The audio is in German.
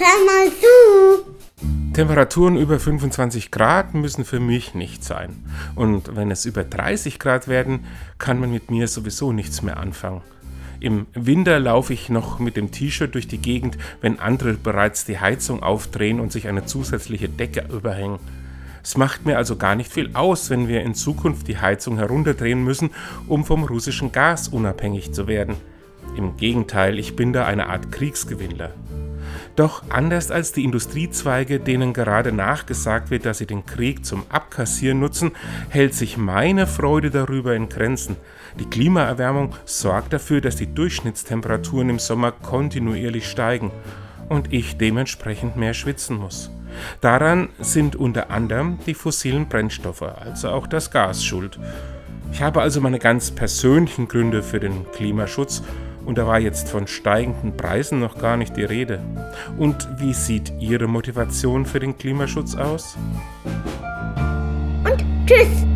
hör mal zu. Temperaturen über 25 Grad müssen für mich nicht sein. Und wenn es über 30 Grad werden, kann man mit mir sowieso nichts mehr anfangen. Im Winter laufe ich noch mit dem T-Shirt durch die Gegend, wenn andere bereits die Heizung aufdrehen und sich eine zusätzliche Decke überhängen. Es macht mir also gar nicht viel aus, wenn wir in Zukunft die Heizung herunterdrehen müssen, um vom russischen Gas unabhängig zu werden. Im Gegenteil, ich bin da eine Art Kriegsgewinnler. Doch anders als die Industriezweige, denen gerade nachgesagt wird, dass sie den Krieg zum Abkassieren nutzen, hält sich meine Freude darüber in Grenzen. Die Klimaerwärmung sorgt dafür, dass die Durchschnittstemperaturen im Sommer kontinuierlich steigen und ich dementsprechend mehr schwitzen muss. Daran sind unter anderem die fossilen Brennstoffe, also auch das Gas, schuld. Ich habe also meine ganz persönlichen Gründe für den Klimaschutz und da war jetzt von steigenden Preisen noch gar nicht die Rede. Und wie sieht Ihre Motivation für den Klimaschutz aus? Und tschüss.